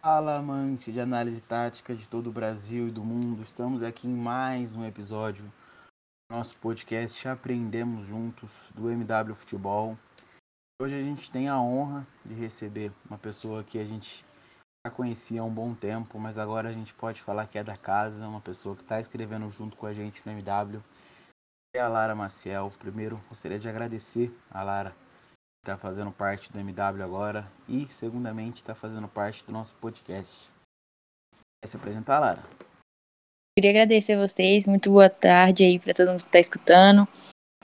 Fala, amante de análise tática de todo o Brasil e do mundo. Estamos aqui em mais um episódio do nosso podcast Aprendemos Juntos do MW Futebol. Hoje a gente tem a honra de receber uma pessoa que a gente já conhecia há um bom tempo, mas agora a gente pode falar que é da casa, uma pessoa que está escrevendo junto com a gente no MW. É a Lara Maciel. Primeiro, gostaria de agradecer a Lara está fazendo parte do MW agora e, segundamente, está fazendo parte do nosso podcast. Quer se apresentar, Lara? Queria agradecer a vocês, muito boa tarde aí para todo mundo que está escutando.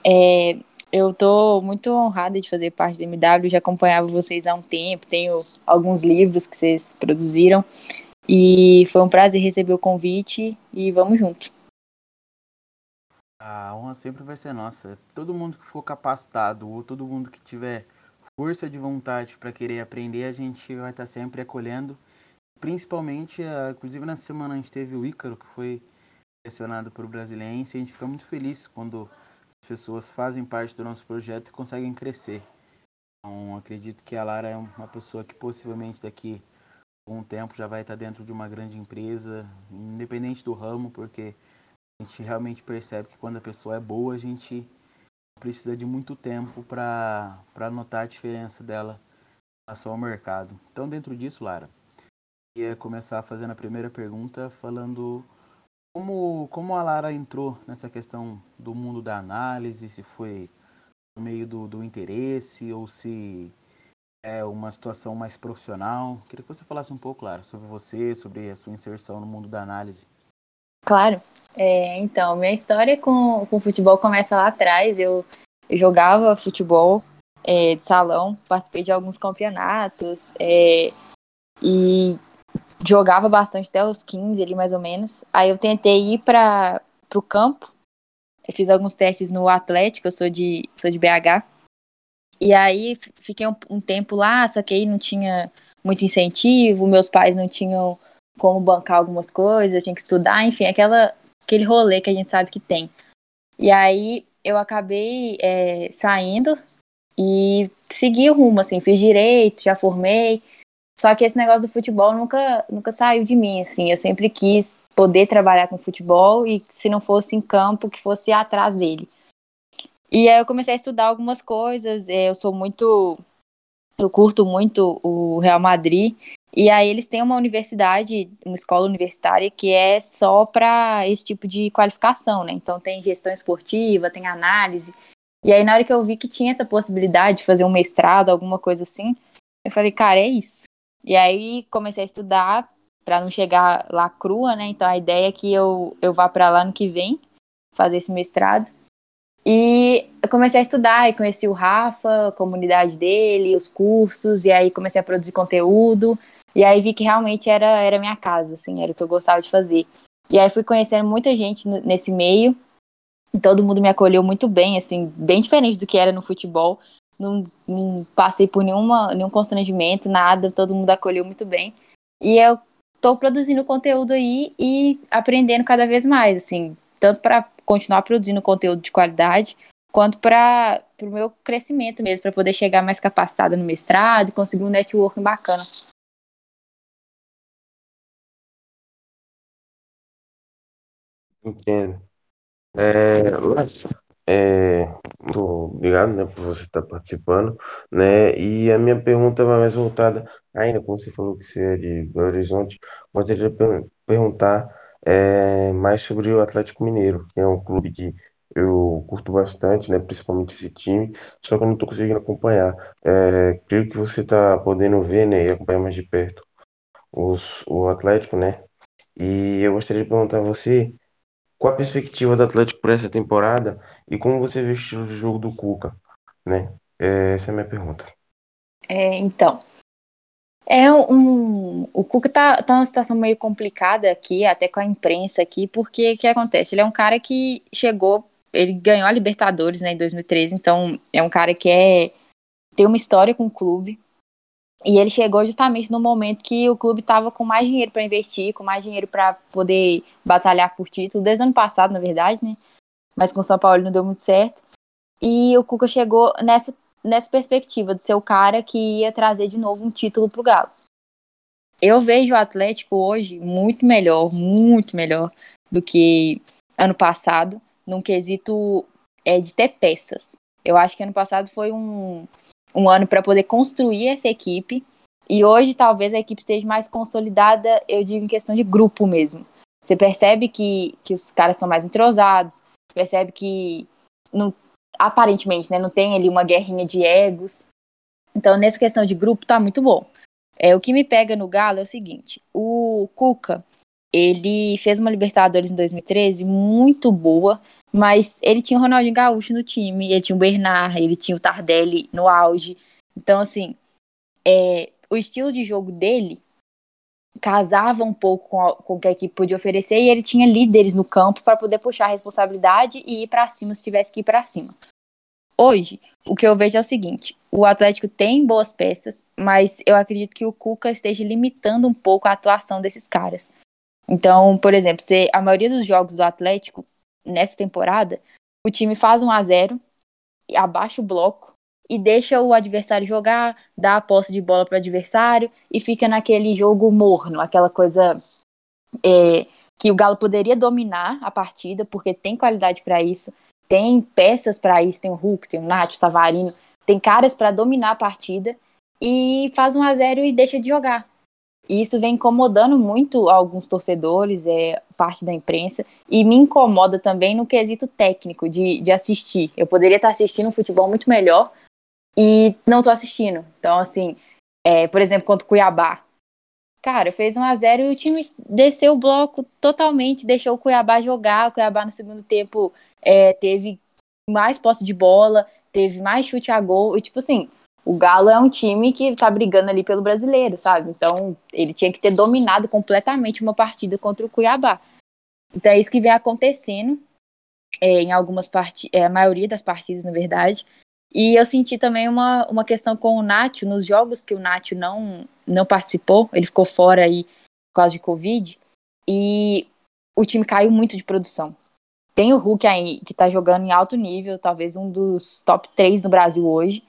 É, eu estou muito honrada de fazer parte do MW, já acompanhava vocês há um tempo, tenho alguns livros que vocês produziram e foi um prazer receber o convite e vamos junto. A honra sempre vai ser nossa. Todo mundo que for capacitado ou todo mundo que tiver força de vontade para querer aprender, a gente vai estar tá sempre acolhendo. Principalmente, inclusive na semana a gente teve o Ícaro, que foi selecionado o Brasiliense, a gente fica muito feliz quando as pessoas fazem parte do nosso projeto e conseguem crescer. Então, acredito que a Lara é uma pessoa que possivelmente daqui a algum tempo já vai estar dentro de uma grande empresa, independente do ramo, porque a gente realmente percebe que quando a pessoa é boa, a gente precisa de muito tempo para notar a diferença dela em relação ao mercado. Então, dentro disso, Lara, ia começar fazendo a primeira pergunta falando como, como a Lara entrou nessa questão do mundo da análise, se foi no meio do, do interesse ou se é uma situação mais profissional. Queria que você falasse um pouco, Lara, sobre você, sobre a sua inserção no mundo da análise. Claro. É, então, minha história com, com futebol começa lá atrás. Eu, eu jogava futebol é, de salão, participei de alguns campeonatos é, e jogava bastante até os 15 ali mais ou menos. Aí eu tentei ir para o campo. Eu fiz alguns testes no Atlético, eu sou de, sou de BH. E aí fiquei um, um tempo lá, só que aí não tinha muito incentivo, meus pais não tinham como bancar algumas coisas, tinha que estudar, enfim, aquela, aquele rolê que a gente sabe que tem. E aí eu acabei é, saindo e segui o rumo, assim, fiz direito, já formei, só que esse negócio do futebol nunca, nunca saiu de mim, assim. Eu sempre quis poder trabalhar com futebol e, se não fosse em campo, que fosse atrás dele. E aí eu comecei a estudar algumas coisas. É, eu sou muito. Eu curto muito o Real Madrid. E aí eles têm uma universidade, uma escola universitária que é só para esse tipo de qualificação, né? Então tem gestão esportiva, tem análise. E aí na hora que eu vi que tinha essa possibilidade de fazer um mestrado, alguma coisa assim, eu falei, cara, é isso. E aí comecei a estudar para não chegar lá crua, né? Então a ideia é que eu, eu vá para lá no que vem fazer esse mestrado. E eu comecei a estudar e conheci o Rafa, a comunidade dele, os cursos, e aí comecei a produzir conteúdo. E aí vi que realmente era era minha casa, assim, era o que eu gostava de fazer. E aí fui conhecendo muita gente nesse meio. E todo mundo me acolheu muito bem, assim, bem diferente do que era no futebol não, não passei por nenhuma, nenhum constrangimento, nada, todo mundo acolheu muito bem. E eu estou produzindo conteúdo aí e aprendendo cada vez mais, assim, tanto para continuar produzindo conteúdo de qualidade, quanto para o meu crescimento mesmo, para poder chegar mais capacitada no mestrado e conseguir um networking bacana. Entendo. É, é, obrigado, né, por você estar participando, né? E a minha pergunta vai mais voltada, ainda como você falou que você é de Belo Horizonte, gostaria de per perguntar é, mais sobre o Atlético Mineiro, que é um clube que eu curto bastante, né? Principalmente esse time, só que eu não estou conseguindo acompanhar. É, creio que você está podendo ver, né, e acompanhar mais de perto os, o Atlético, né? E eu gostaria de perguntar a você qual a perspectiva do Atlético para essa temporada e como você vê o estilo de jogo do Cuca, né? É, essa é a minha pergunta. É, então, é um, o Cuca tá, tá numa situação meio complicada aqui, até com a imprensa aqui, porque o que acontece? Ele é um cara que chegou, ele ganhou a Libertadores né, em 2013, então é um cara que é, tem uma história com o clube, e ele chegou justamente no momento que o clube estava com mais dinheiro para investir, com mais dinheiro para poder batalhar por título, desde o ano passado, na verdade, né? Mas com o São Paulo não deu muito certo. E o Cuca chegou nessa, nessa perspectiva de ser o cara que ia trazer de novo um título para o Galo. eu vejo o Atlético hoje muito melhor, muito melhor do que ano passado, num quesito é, de ter peças. Eu acho que ano passado foi um, um ano para poder construir essa equipe. E hoje talvez a equipe esteja mais consolidada, eu digo em questão de grupo mesmo. Você percebe que, que os caras estão mais entrosados, você percebe que não, aparentemente né, não tem ali uma guerrinha de egos. Então, nessa questão de grupo, tá muito bom. É, o que me pega no Galo é o seguinte: o Cuca, ele fez uma Libertadores em 2013 muito boa, mas ele tinha o Ronaldinho Gaúcho no time, ele tinha o Bernard, ele tinha o Tardelli no auge. Então, assim, é, o estilo de jogo dele casava um pouco com, a, com o que a equipe podia oferecer e ele tinha líderes no campo para poder puxar a responsabilidade e ir para cima se tivesse que ir para cima. Hoje, o que eu vejo é o seguinte: o Atlético tem boas peças, mas eu acredito que o Cuca esteja limitando um pouco a atuação desses caras. Então, por exemplo, a maioria dos jogos do Atlético nessa temporada, o time faz um a 0 abaixa o bloco e deixa o adversário jogar, dá a posse de bola para o adversário e fica naquele jogo morno, aquela coisa é, que o Galo poderia dominar a partida, porque tem qualidade para isso, tem peças para isso, tem o Hulk, tem o Nath, o Savarino, tem caras para dominar a partida e faz um a 0 e deixa de jogar. E isso vem incomodando muito alguns torcedores, é, parte da imprensa, e me incomoda também no quesito técnico de, de assistir. Eu poderia estar assistindo um futebol muito melhor e não estou assistindo. Então, assim, é, por exemplo, contra o Cuiabá. Cara, fez 1 a 0 e o time desceu o bloco totalmente, deixou o Cuiabá jogar. O Cuiabá no segundo tempo é, teve mais posse de bola, teve mais chute a gol. E, tipo assim, o Galo é um time que tá brigando ali pelo brasileiro, sabe? Então, ele tinha que ter dominado completamente uma partida contra o Cuiabá. Então, é isso que vem acontecendo é, em algumas partidas, é, a maioria das partidas, na verdade. E eu senti também uma, uma questão com o Nacho, nos jogos que o Nacho não, não participou, ele ficou fora aí por causa de Covid, e o time caiu muito de produção. Tem o Hulk aí, que tá jogando em alto nível, talvez um dos top 3 no Brasil hoje,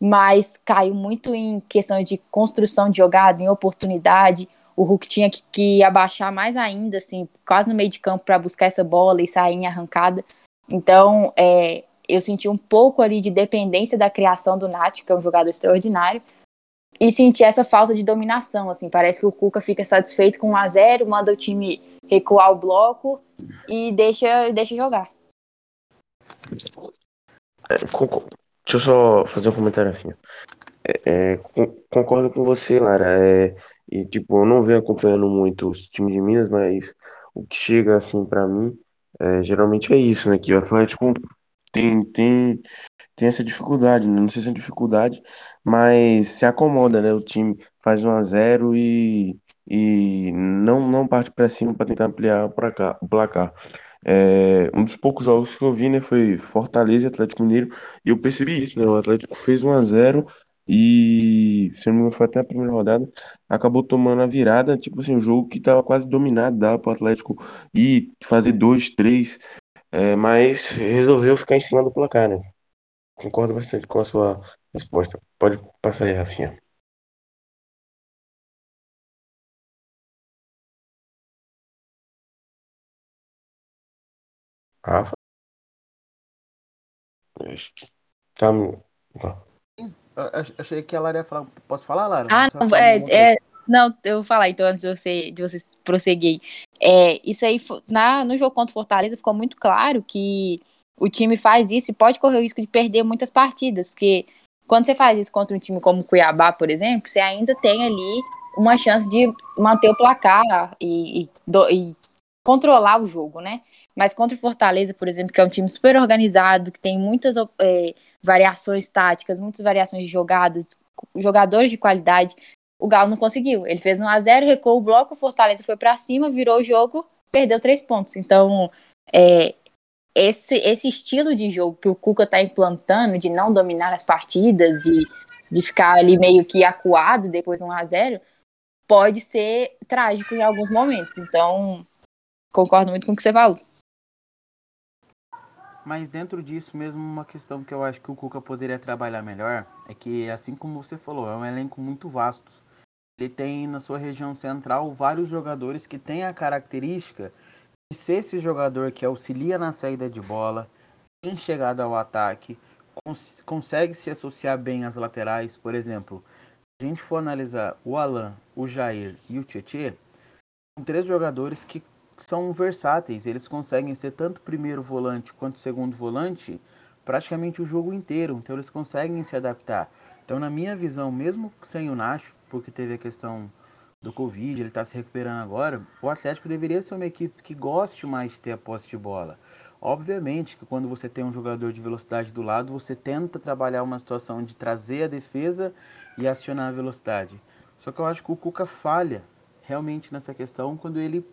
mas caiu muito em questão de construção de jogada, em oportunidade. O Hulk tinha que, que abaixar mais ainda, assim, quase no meio de campo para buscar essa bola e sair em arrancada. Então, é, eu senti um pouco ali de dependência da criação do Nath, que é um jogador extraordinário, e senti essa falta de dominação, assim, parece que o Cuca fica satisfeito com 1 a 0, manda o time recuar o bloco e deixa, deixa jogar. É, Deixa eu só fazer um comentário assim. É, é, concordo com você, Lara. É, e tipo, eu não venho acompanhando muito os times de Minas, mas o que chega assim para mim é, geralmente é isso, né? Que o Atlético tem, tem, tem essa dificuldade, né? Não sei se é dificuldade, mas se acomoda, né? O time faz 1 a 0 e, e não, não parte para cima para tentar ampliar o placar. É, um dos poucos jogos que eu vi, né, foi Fortaleza e Atlético Mineiro, e eu percebi isso, né, o Atlético fez 1 a 0 e, se não me engano, foi até a primeira rodada, acabou tomando a virada, tipo assim, um jogo que estava quase dominado, dava para o Atlético ir fazer dois, três, é, mas resolveu ficar em cima do placar, né? Concordo bastante com a sua resposta. Pode passar aí, Rafinha. Rafa? Tá. tá. Eu achei que a Lara ia falar. Posso falar, Lara? Ah, não, é, é, não, eu vou falar então antes de você, de você prosseguir. É, isso aí, na, no jogo contra o Fortaleza, ficou muito claro que o time faz isso e pode correr o risco de perder muitas partidas, porque quando você faz isso contra um time como o Cuiabá, por exemplo, você ainda tem ali uma chance de manter o placar e, e, do, e controlar o jogo, né? Mas contra o Fortaleza, por exemplo, que é um time super organizado, que tem muitas é, variações táticas, muitas variações de jogadas, jogadores de qualidade, o Galo não conseguiu. Ele fez um a 0 recuou o bloco, o Fortaleza foi para cima, virou o jogo, perdeu três pontos. Então, é, esse, esse estilo de jogo que o Cuca está implantando, de não dominar as partidas, de, de ficar ali meio que acuado depois de um a 0 pode ser trágico em alguns momentos. Então, concordo muito com o que você falou. Mas dentro disso mesmo, uma questão que eu acho que o Cuca poderia trabalhar melhor é que, assim como você falou, é um elenco muito vasto ele tem na sua região central vários jogadores que têm a característica de ser esse jogador que auxilia na saída de bola, tem chegada ao ataque, cons consegue se associar bem às laterais. Por exemplo, se a gente for analisar o Alan, o Jair e o Tietê, são três jogadores que são versáteis. Eles conseguem ser tanto primeiro volante quanto segundo volante praticamente o jogo inteiro. Então eles conseguem se adaptar. Então, na minha visão, mesmo sem o Nacho, porque teve a questão do Covid, ele está se recuperando agora, o Atlético deveria ser uma equipe que goste mais de ter a posse de bola. Obviamente que quando você tem um jogador de velocidade do lado, você tenta trabalhar uma situação de trazer a defesa e acionar a velocidade. Só que eu acho que o Cuca falha realmente nessa questão quando ele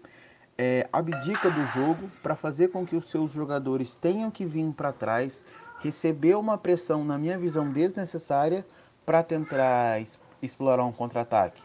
é, abdica do jogo para fazer com que os seus jogadores tenham que vir para trás, receber uma pressão, na minha visão, desnecessária para tentar explorar um contra-ataque.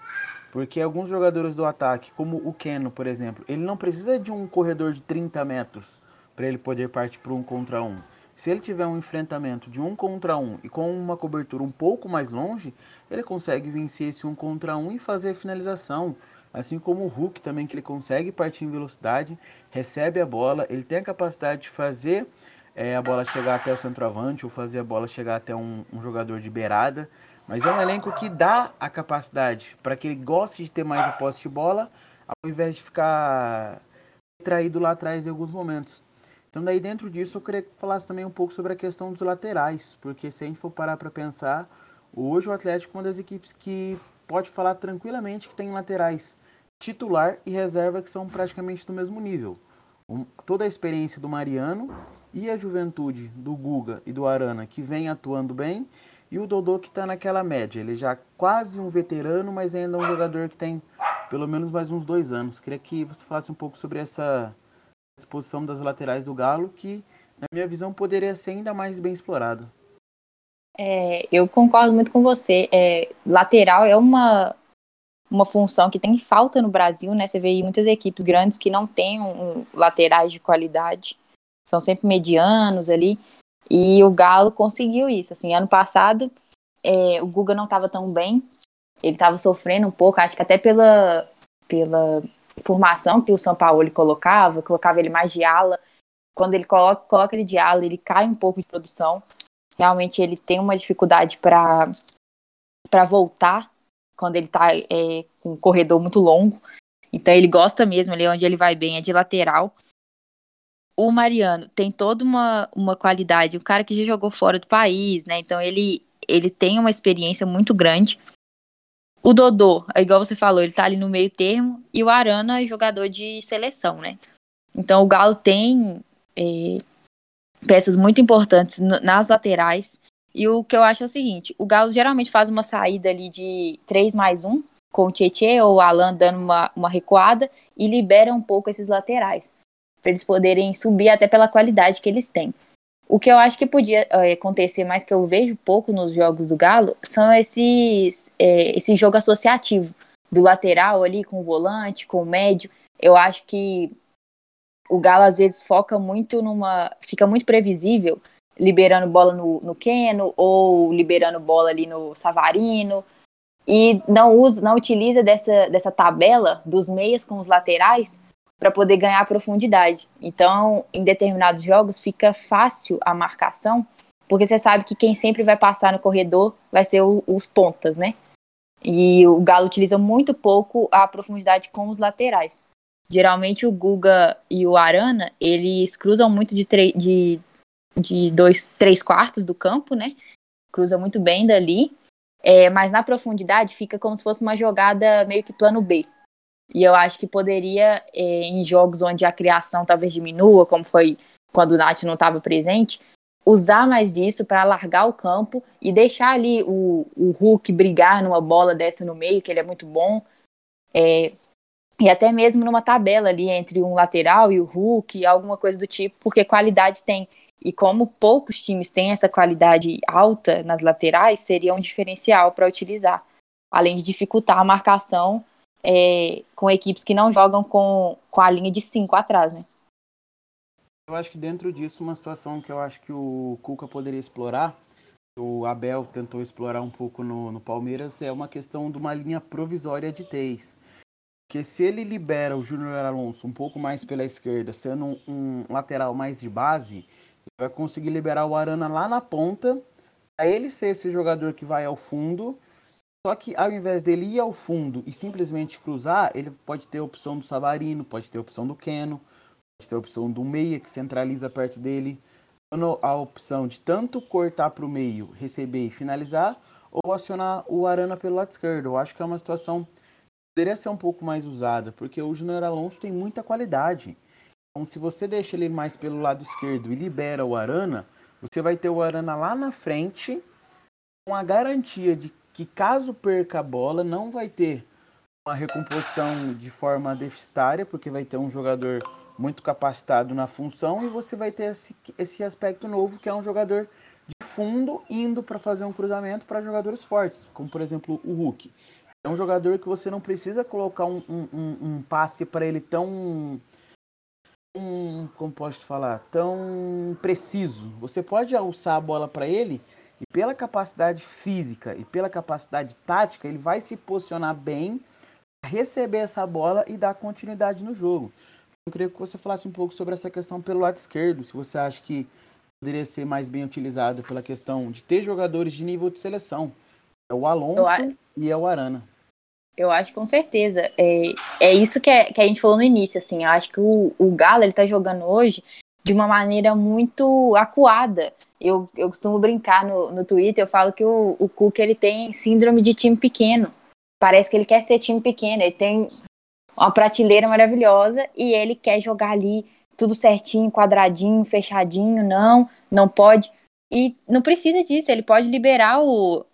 Porque alguns jogadores do ataque, como o Keno, por exemplo, ele não precisa de um corredor de 30 metros para ele poder partir para um contra um. Se ele tiver um enfrentamento de um contra um e com uma cobertura um pouco mais longe, ele consegue vencer esse um contra um e fazer a finalização. Assim como o Hulk também, que ele consegue partir em velocidade, recebe a bola, ele tem a capacidade de fazer é, a bola chegar até o centroavante ou fazer a bola chegar até um, um jogador de beirada. Mas é um elenco que dá a capacidade para que ele goste de ter mais a posse de bola, ao invés de ficar traído lá atrás em alguns momentos. Então daí dentro disso eu queria que falasse também um pouco sobre a questão dos laterais, porque se a gente for parar para pensar, hoje o Atlético é uma das equipes que pode falar tranquilamente que tem laterais titular e reserva que são praticamente do mesmo nível. Um, toda a experiência do Mariano e a juventude do Guga e do Arana que vem atuando bem e o Dodô que está naquela média. Ele já quase um veterano, mas ainda um jogador que tem pelo menos mais uns dois anos. Queria que você falasse um pouco sobre essa exposição das laterais do Galo, que na minha visão poderia ser ainda mais bem explorado. É, eu concordo muito com você. É, lateral é uma, uma função que tem falta no Brasil, né? Você vê muitas equipes grandes que não têm um, laterais de qualidade, são sempre medianos ali. E o Galo conseguiu isso. Assim, ano passado é, o Guga não estava tão bem, ele estava sofrendo um pouco, acho que até pela, pela formação que o São Paulo colocava, colocava ele mais de ala. Quando ele coloca, coloca ele de ala, ele cai um pouco de produção. Realmente ele tem uma dificuldade para voltar quando ele está é, com um corredor muito longo. Então ele gosta mesmo ali onde ele vai bem, é de lateral o Mariano tem toda uma, uma qualidade, um cara que já jogou fora do país, né? Então ele, ele tem uma experiência muito grande. O Dodô, é igual você falou, ele tá ali no meio termo, e o Arana é jogador de seleção, né? Então o Galo tem é, peças muito importantes nas laterais. E o que eu acho é o seguinte: o Galo geralmente faz uma saída ali de 3 mais 1, com o Tietchan ou o Alan dando uma, uma recuada, e libera um pouco esses laterais para eles poderem subir até pela qualidade que eles têm. O que eu acho que podia é, acontecer, mas que eu vejo pouco nos jogos do Galo, são esses é, esse jogo associativo do lateral ali com o volante, com o médio. Eu acho que o Galo às vezes foca muito numa, fica muito previsível, liberando bola no, no Keno ou liberando bola ali no Savarino e não usa, não utiliza dessa, dessa tabela dos meias com os laterais para poder ganhar profundidade. Então, em determinados jogos fica fácil a marcação, porque você sabe que quem sempre vai passar no corredor vai ser o, os pontas, né? E o Galo utiliza muito pouco a profundidade com os laterais. Geralmente o Guga e o Arana, eles cruzam muito de, de, de dois, três quartos do campo, né? Cruza muito bem dali. É, mas na profundidade fica como se fosse uma jogada meio que plano B. E eu acho que poderia, é, em jogos onde a criação talvez diminua, como foi quando o Nath não estava presente, usar mais disso para alargar o campo e deixar ali o, o Hulk brigar numa bola dessa no meio, que ele é muito bom. É, e até mesmo numa tabela ali entre um lateral e o Hulk, alguma coisa do tipo, porque qualidade tem. E como poucos times têm essa qualidade alta nas laterais, seria um diferencial para utilizar. Além de dificultar a marcação é, com equipes que não jogam com, com a linha de 5 atrás, né? Eu acho que dentro disso, uma situação que eu acho que o Cuca poderia explorar o Abel tentou explorar um pouco no, no Palmeiras é uma questão de uma linha provisória de três. Porque se ele libera o Júnior Alonso um pouco mais pela esquerda, sendo um, um, lateral mais de base, vai conseguir liberar o Arana lá na ponta, a ele ser esse jogador que vai ao fundo. Só que ao invés dele ir ao fundo e simplesmente cruzar, ele pode ter a opção do Savarino, pode ter a opção do Keno, pode ter a opção do Meia que centraliza perto dele a opção de tanto cortar para o meio, receber e finalizar, ou acionar o Arana pelo lado esquerdo. Eu acho que é uma situação que poderia ser um pouco mais usada, porque o Júnior Alonso tem muita qualidade. Então, se você deixa ele mais pelo lado esquerdo e libera o Arana, você vai ter o Arana lá na frente, com a garantia de que caso perca a bola, não vai ter uma recomposição de forma deficitária, porque vai ter um jogador muito capacitado na função e você vai ter esse, esse aspecto novo que é um jogador de fundo indo para fazer um cruzamento para jogadores fortes, como por exemplo o Hulk. É um jogador que você não precisa colocar um, um, um, passe para ele tão. Um, como posso falar? Tão preciso. Você pode alçar a bola para ele e, pela capacidade física e pela capacidade tática, ele vai se posicionar bem, receber essa bola e dar continuidade no jogo. Eu queria que você falasse um pouco sobre essa questão pelo lado esquerdo, se você acha que poderia ser mais bem utilizado pela questão de ter jogadores de nível de seleção. É o Alonso e é o Arana. Eu acho com certeza. É, é isso que, é, que a gente falou no início, assim. Eu acho que o, o Galo, ele tá jogando hoje de uma maneira muito acuada. Eu, eu costumo brincar no, no Twitter, eu falo que o, o Cook, ele tem síndrome de time pequeno. Parece que ele quer ser time pequeno. Ele tem uma prateleira maravilhosa e ele quer jogar ali tudo certinho, quadradinho, fechadinho, não, não pode. E não precisa disso, ele pode liberar o,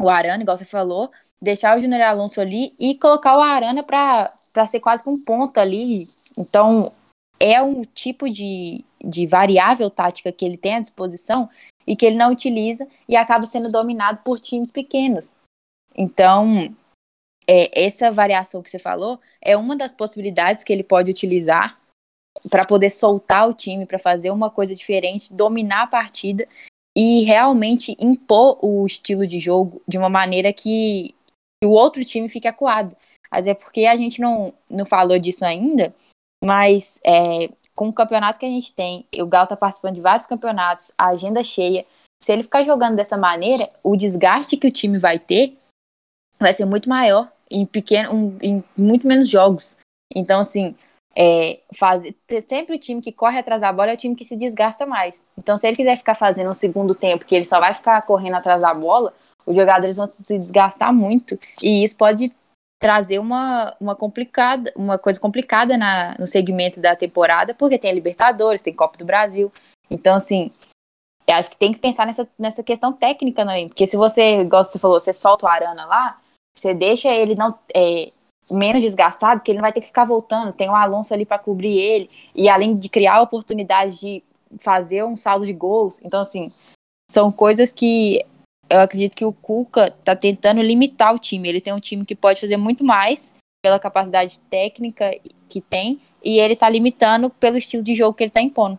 o Arana, igual você falou, deixar o Júnior Alonso ali e colocar o Arana para ser quase com um ponta ali. Então, é um tipo de, de variável tática que ele tem à disposição e que ele não utiliza e acaba sendo dominado por times pequenos. Então, é, essa variação que você falou é uma das possibilidades que ele pode utilizar para poder soltar o time, para fazer uma coisa diferente, dominar a partida e realmente impor o estilo de jogo de uma maneira que, que o outro time fique acuado. Até porque a gente não, não falou disso ainda, mas é, com o campeonato que a gente tem, o Galo está participando de vários campeonatos, a agenda cheia. Se ele ficar jogando dessa maneira, o desgaste que o time vai ter vai ser muito maior em pequeno, um, em muito menos jogos. Então, assim, é, fazer, sempre o time que corre atrás da bola é o time que se desgasta mais. Então, se ele quiser ficar fazendo um segundo tempo que ele só vai ficar correndo atrás da bola, os jogadores vão se desgastar muito e isso pode trazer uma, uma complicada, uma coisa complicada na, no segmento da temporada, porque tem a Libertadores, tem Copa do Brasil. Então, assim, eu acho que tem que pensar nessa, nessa questão técnica também, porque se você, igual você falou, você solta o Arana lá, você deixa ele não é, menos desgastado, porque ele não vai ter que ficar voltando. Tem o Alonso ali para cobrir ele e além de criar oportunidade de fazer um saldo de gols. Então assim, são coisas que eu acredito que o Cuca tá tentando limitar o time. Ele tem um time que pode fazer muito mais pela capacidade técnica que tem e ele tá limitando pelo estilo de jogo que ele tá impondo.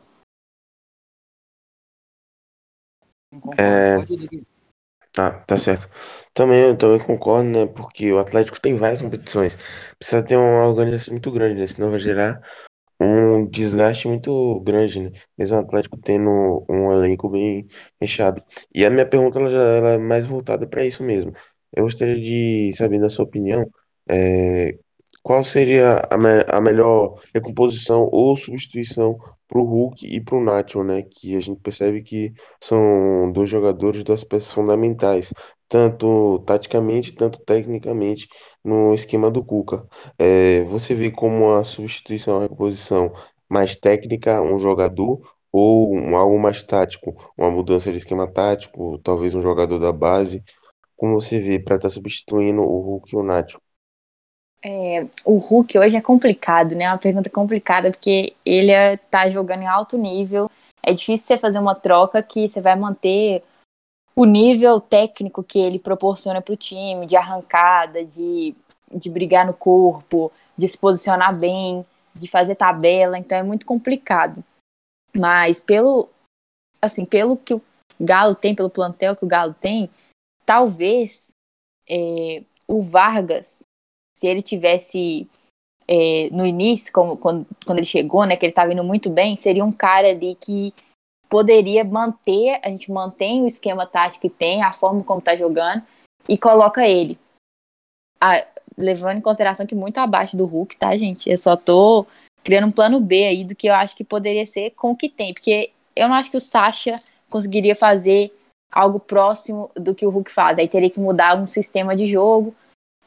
É... Ah, tá certo. Também eu também concordo, né? Porque o Atlético tem várias competições. Precisa ter uma organização muito grande, né? Senão vai gerar um desgaste muito grande, né? Mesmo o Atlético tendo um elenco bem recheado. E a minha pergunta ela já ela é mais voltada para isso mesmo. Eu gostaria de saber, na sua opinião, é, qual seria a, me a melhor recomposição ou substituição para o Hulk e para o Nacho, né? Que a gente percebe que são dois jogadores, duas peças fundamentais, tanto taticamente, tanto tecnicamente, no esquema do Cuca. É, você vê como a substituição, a reposição mais técnica, um jogador, ou um, algo mais tático, uma mudança de esquema tático, talvez um jogador da base. Como você vê para estar tá substituindo o Hulk e o Nacho? É, o Hulk hoje é complicado, né? É uma pergunta complicada, porque ele tá jogando em alto nível. É difícil você fazer uma troca que você vai manter o nível técnico que ele proporciona para o time, de arrancada, de, de brigar no corpo, de se posicionar bem, de fazer tabela. Então é muito complicado. Mas pelo assim, pelo que Galo tem, pelo plantel que o Galo tem, talvez é, o Vargas, se ele tivesse é, no início, como, quando, quando ele chegou, né, que ele estava indo muito bem, seria um cara ali que poderia manter, a gente mantém o esquema tático que tem, a forma como está jogando, e coloca ele. Levando em consideração que muito abaixo do Hulk, tá, gente? Eu só tô criando um plano B aí do que eu acho que poderia ser com o que tem, porque eu não acho que o Sasha conseguiria fazer algo próximo do que o Hulk faz. Aí teria que mudar um sistema de jogo.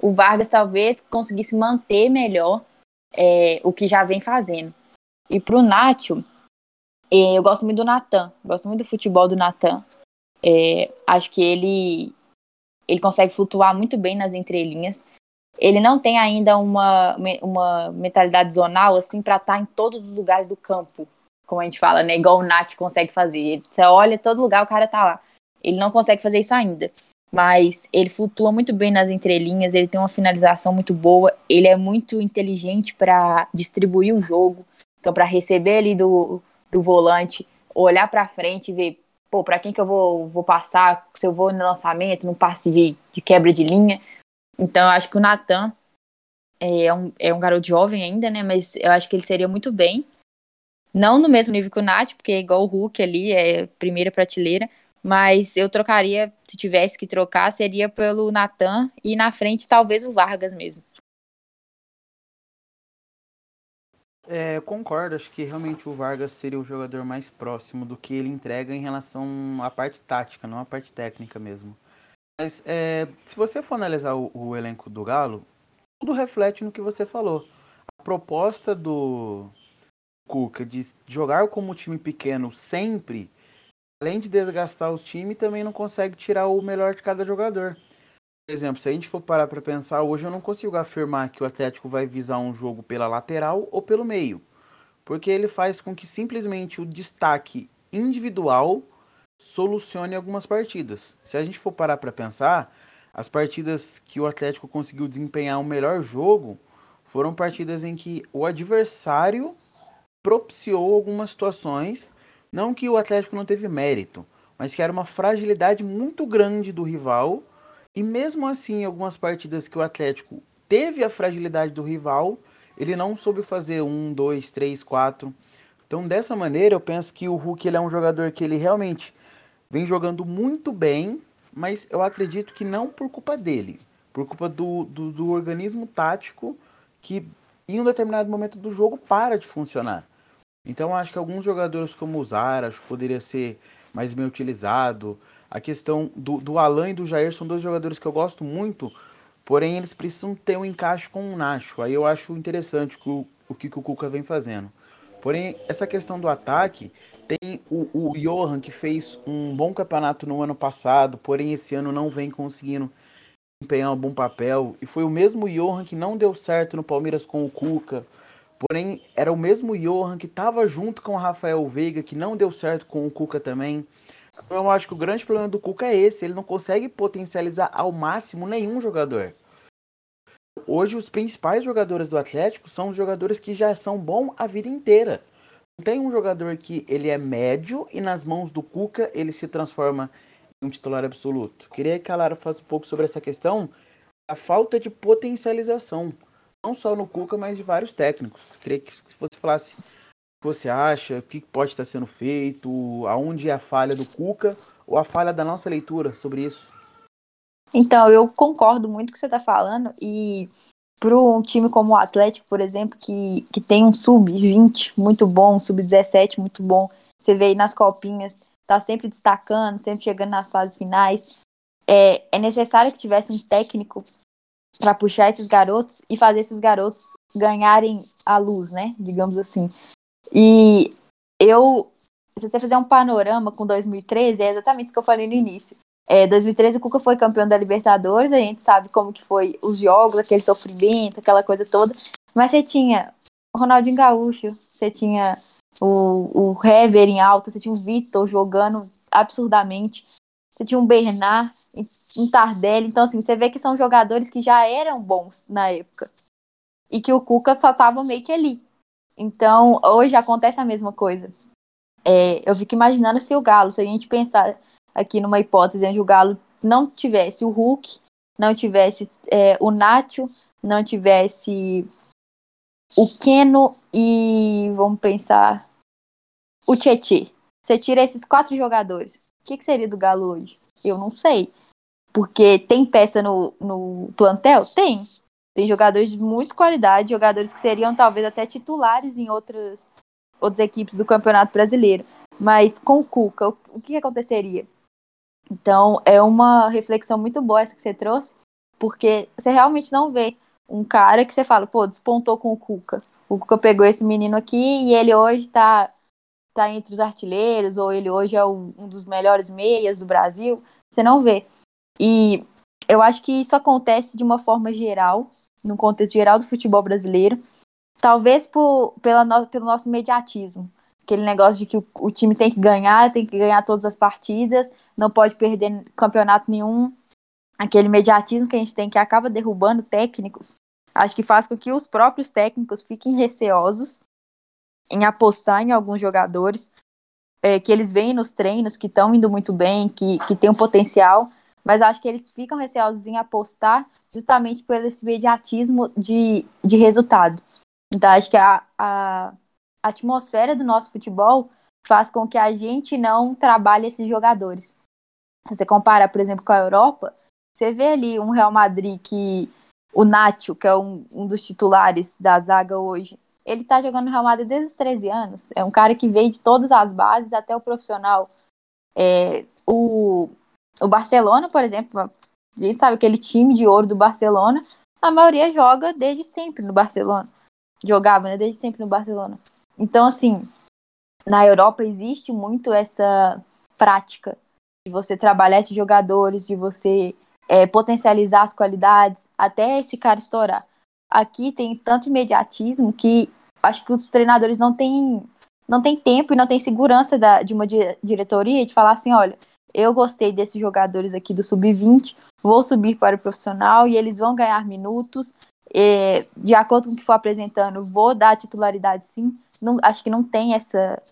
O Vargas talvez conseguisse manter melhor é, o que já vem fazendo. E pro Nacho, eu gosto muito do Natan, gosto muito do futebol do Natan. É, acho que ele ele consegue flutuar muito bem nas entrelinhas. Ele não tem ainda uma, uma mentalidade zonal assim para estar tá em todos os lugares do campo, como a gente fala, né? Igual o Nath consegue fazer. Você olha todo lugar, o cara tá lá. Ele não consegue fazer isso ainda. Mas ele flutua muito bem nas entrelinhas, ele tem uma finalização muito boa, ele é muito inteligente para distribuir o jogo. Então, para receber ali do, do volante, olhar para frente e ver, pô, para quem que eu vou, vou passar, se eu vou no lançamento, no passe de, de quebra de linha. Então, eu acho que o Natan é um, é um garoto jovem ainda, né? Mas eu acho que ele seria muito bem. Não no mesmo nível que o Nath, porque é igual o Hulk ali, é primeira prateleira, mas eu trocaria, se tivesse que trocar, seria pelo Natan e na frente talvez o Vargas mesmo. É, concordo, acho que realmente o Vargas seria o jogador mais próximo do que ele entrega em relação à parte tática, não à parte técnica mesmo. Mas é, se você for analisar o, o, elenco do Galo, tudo reflete no que você falou. A proposta do Cuca de jogar como time pequeno sempre além de desgastar os times, também não consegue tirar o melhor de cada jogador. Exemplo, se a gente for parar para pensar, hoje eu não consigo afirmar que o Atlético vai visar um jogo pela lateral ou pelo meio, porque ele faz com que simplesmente o destaque individual solucione algumas partidas. Se a gente for parar para pensar, as partidas que o Atlético conseguiu desempenhar o um melhor jogo foram partidas em que o adversário propiciou algumas situações não que o Atlético não teve mérito, mas que era uma fragilidade muito grande do rival. E mesmo assim, em algumas partidas que o Atlético teve a fragilidade do rival, ele não soube fazer um, dois, três, quatro. Então, dessa maneira, eu penso que o Hulk ele é um jogador que ele realmente vem jogando muito bem, mas eu acredito que não por culpa dele, por culpa do, do, do organismo tático que em um determinado momento do jogo para de funcionar. Então acho que alguns jogadores como o Zaras poderia ser mais bem utilizado. A questão do, do Alan e do Jair são dois jogadores que eu gosto muito, porém eles precisam ter um encaixe com o Nacho. Aí eu acho interessante o, o que, que o Cuca vem fazendo. Porém, essa questão do ataque, tem o, o Johan que fez um bom campeonato no ano passado, porém esse ano não vem conseguindo empenhar um bom papel. E foi o mesmo Johan que não deu certo no Palmeiras com o Cuca. Porém, era o mesmo Johan que estava junto com o Rafael Veiga, que não deu certo com o Cuca também. Então, eu acho que o grande problema do Cuca é esse: ele não consegue potencializar ao máximo nenhum jogador. Hoje, os principais jogadores do Atlético são os jogadores que já são bons a vida inteira. Não tem um jogador que ele é médio e nas mãos do Cuca ele se transforma em um titular absoluto. Queria que a Lara falasse um pouco sobre essa questão, a falta de potencialização não só no Cuca, mas de vários técnicos. Queria que você falasse você acha, o que pode estar sendo feito, aonde é a falha do Cuca ou a falha da nossa leitura sobre isso. Então, eu concordo muito com o que você está falando e para um time como o Atlético, por exemplo, que, que tem um sub-20 muito bom, um sub-17 muito bom, você vê aí nas copinhas, tá sempre destacando, sempre chegando nas fases finais. É, é necessário que tivesse um técnico para puxar esses garotos e fazer esses garotos ganharem a luz, né? Digamos assim. E eu, se você fizer um panorama com 2013, é exatamente isso que eu falei no início. É, 2013 o Cuca foi campeão da Libertadores, a gente sabe como que foi os jogos, aquele sofrimento, aquela coisa toda. Mas você tinha o Ronaldinho Gaúcho, você tinha o, o Hever em alta, você tinha o Vitor jogando absurdamente, você tinha um Bernard, um Tardelli. Então, assim, você vê que são jogadores que já eram bons na época. E que o Cuca só tava meio que ali. Então, hoje acontece a mesma coisa. É, eu fico imaginando se o Galo, se a gente pensar aqui numa hipótese onde o Galo não tivesse o Hulk, não tivesse é, o Nacho, não tivesse o Keno e vamos pensar o Tietê. Você tira esses quatro jogadores, o que, que seria do Galo hoje? Eu não sei. Porque tem peça no, no plantel? Tem. Tem jogadores de muita qualidade, jogadores que seriam talvez até titulares em outras, outras equipes do Campeonato Brasileiro. Mas com o Cuca, o, o que aconteceria? Então, é uma reflexão muito boa essa que você trouxe, porque você realmente não vê um cara que você fala, pô, despontou com o Cuca. O Cuca pegou esse menino aqui e ele hoje tá, tá entre os artilheiros, ou ele hoje é um, um dos melhores meias do Brasil. Você não vê. E eu acho que isso acontece de uma forma geral, no contexto geral do futebol brasileiro, talvez por, pela no, pelo nosso mediatismo. Aquele negócio de que o, o, time tem que ganhar, tem que ganhar todas as partidas, não pode perder campeonato nenhum. Aquele mediatismo que a gente tem que acaba derrubando técnicos, acho que faz com que os próprios técnicos fiquem receosos em apostar em alguns jogadores, é, que eles veem nos treinos que estão indo muito bem, que, que tem um potencial, mas acho que eles ficam receosos em apostar justamente por esse mediatismo de, de resultado. Então, acho que a, a atmosfera do nosso futebol faz com que a gente não trabalhe esses jogadores. Se você compara, por exemplo, com a Europa, você vê ali um Real Madrid que o Nacho, que é um, um dos titulares da zaga hoje, ele tá jogando no Real Madrid desde os 13 anos. É um cara que veio de todas as bases até o profissional. É, o, o Barcelona, por exemplo, a gente sabe aquele time de ouro do Barcelona, a maioria joga desde sempre no Barcelona. Jogava, né? Desde sempre no Barcelona. Então, assim, na Europa existe muito essa prática de você trabalhar esses jogadores, de você é, potencializar as qualidades, até esse cara estourar. Aqui tem tanto imediatismo que acho que os treinadores não têm não tem tempo e não tem segurança da, de uma diretoria de falar assim, olha, eu gostei desses jogadores aqui do sub-20, vou subir para o profissional e eles vão ganhar minutos. É, de acordo com o que for apresentando, vou dar titularidade sim. Não, acho que não tem essa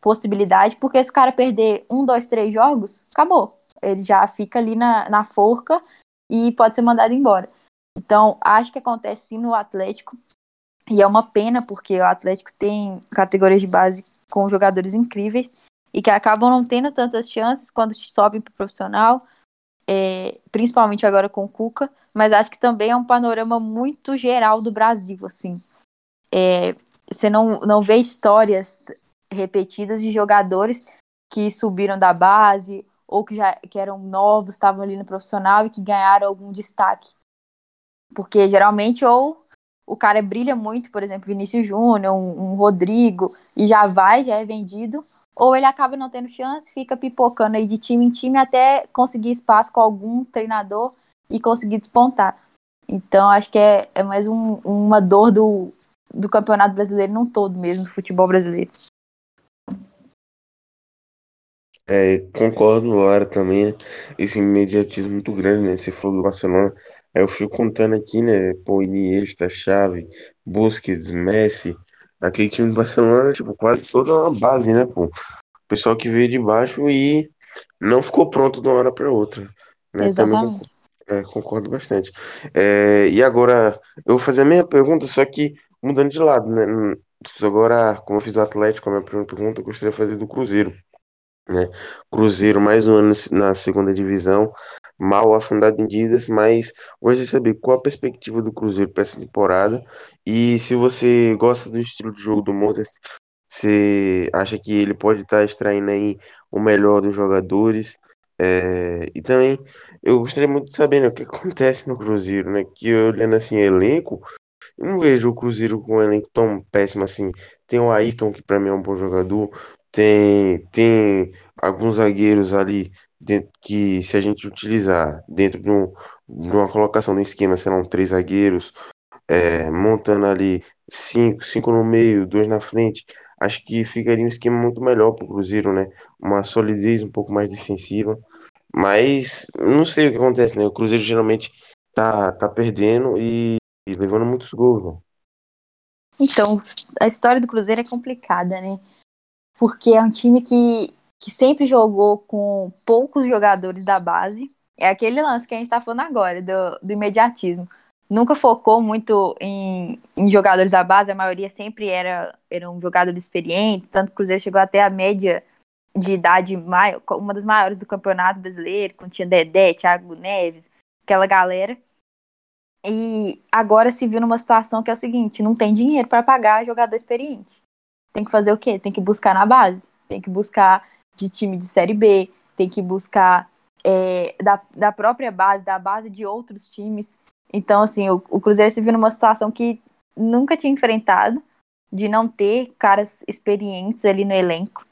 possibilidade, porque se o cara perder um, dois, três jogos, acabou. Ele já fica ali na, na forca e pode ser mandado embora. Então, acho que acontece sim no Atlético. E é uma pena, porque o Atlético tem categorias de base com jogadores incríveis e que acabam não tendo tantas chances quando sobem para o profissional, é, principalmente agora com o Cuca, mas acho que também é um panorama muito geral do Brasil, assim. É, você não, não vê histórias repetidas de jogadores que subiram da base ou que já que eram novos, estavam ali no profissional e que ganharam algum destaque. Porque geralmente ou o cara brilha muito, por exemplo, Vinícius Júnior, um, um Rodrigo, e já vai, já é vendido, ou ele acaba não tendo chance, fica pipocando aí de time em time até conseguir espaço com algum treinador e conseguir despontar. Então, acho que é, é mais um, uma dor do, do campeonato brasileiro num todo mesmo, do futebol brasileiro. É, concordo, Laura, também, né? Esse imediatismo muito grande, né? Você falou do Barcelona, aí eu fui contando aqui, né? Pô, Iniesta, Xavi, Busquets, Messi, aquele time do Barcelona, tipo, quase toda uma base, né, pô? Pessoal que veio de baixo e não ficou pronto de uma hora para outra, né? Também Exatamente. é, concordo bastante. É, e agora, eu vou fazer a minha pergunta, só que mudando de lado, né? Agora, como eu fiz do Atlético, a minha primeira pergunta, eu gostaria de fazer do Cruzeiro né? Cruzeiro mais um ano na segunda divisão, mal afundado em dívidas, mas de saber qual a perspectiva do Cruzeiro para essa temporada e se você gosta do estilo de jogo do Moses, você acha que ele pode estar tá extraindo aí o melhor dos jogadores? É, e também eu gostaria muito de saber né, o que acontece no Cruzeiro, né? Que olhando assim elenco, eu não vejo o Cruzeiro com um elenco tão péssimo assim. Tem o Ayrton, que para mim é um bom jogador. Tem, tem alguns zagueiros ali dentro, que, se a gente utilizar dentro de, um, de uma colocação no esquema, serão três zagueiros, é, montando ali cinco, cinco no meio, dois na frente, acho que ficaria um esquema muito melhor para o Cruzeiro, né? Uma solidez um pouco mais defensiva. Mas não sei o que acontece, né? O Cruzeiro geralmente tá, tá perdendo e, e levando muitos gols, né? Então, a história do Cruzeiro é complicada, né? Porque é um time que, que sempre jogou com poucos jogadores da base. É aquele lance que a gente está falando agora, do, do imediatismo. Nunca focou muito em, em, jogadores da base, a maioria sempre era, era um jogador experiente, tanto que o Cruzeiro chegou até a média de idade maior, uma das maiores do campeonato brasileiro, quando tinha Dedé, Thiago Neves, aquela galera. E agora se viu numa situação que é o seguinte: não tem dinheiro para pagar jogador experiente. Tem que fazer o quê? Tem que buscar na base. Tem que buscar de time de Série B, tem que buscar é, da, da própria base, da base de outros times. Então, assim, o, o Cruzeiro se viu numa situação que nunca tinha enfrentado, de não ter caras experientes ali no elenco.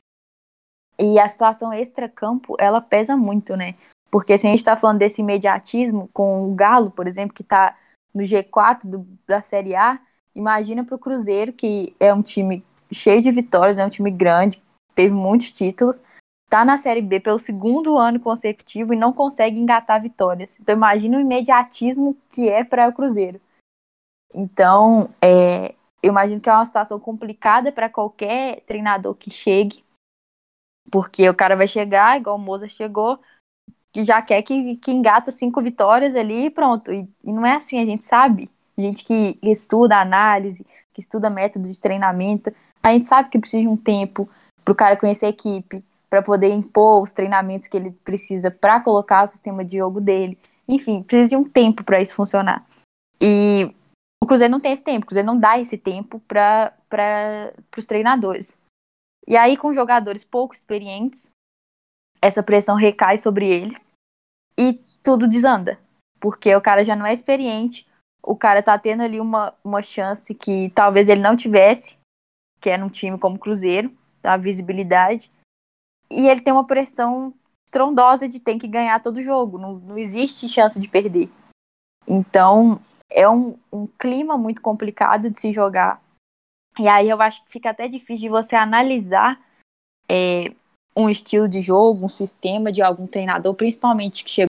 E a situação extra-campo, ela pesa muito, né? Porque se a gente está falando desse imediatismo com o Galo, por exemplo, que está no G4 do, da Série A, imagina para o Cruzeiro, que é um time cheio de vitórias, é um time grande, teve muitos títulos, tá na Série B pelo segundo ano consecutivo e não consegue engatar vitórias. Então imagina o imediatismo que é para o Cruzeiro. Então, é, eu imagino que é uma situação complicada para qualquer treinador que chegue, porque o cara vai chegar, igual o Moza chegou, que já quer que, que engata cinco vitórias ali e pronto. E, e não é assim, a gente sabe. Gente que estuda análise, que estuda método de treinamento, a gente sabe que precisa de um tempo para o cara conhecer a equipe, para poder impor os treinamentos que ele precisa para colocar o sistema de jogo dele. Enfim, precisa de um tempo para isso funcionar. E o Cruzeiro não tem esse tempo, o Cruzeiro não dá esse tempo para os treinadores. E aí, com jogadores pouco experientes, essa pressão recai sobre eles e tudo desanda. Porque o cara já não é experiente, o cara tá tendo ali uma, uma chance que talvez ele não tivesse, que é num time como Cruzeiro, a visibilidade. E ele tem uma pressão estrondosa de ter que ganhar todo jogo, não, não existe chance de perder. Então, é um, um clima muito complicado de se jogar. E aí eu acho que fica até difícil de você analisar é, um estilo de jogo, um sistema de algum treinador, principalmente que chegou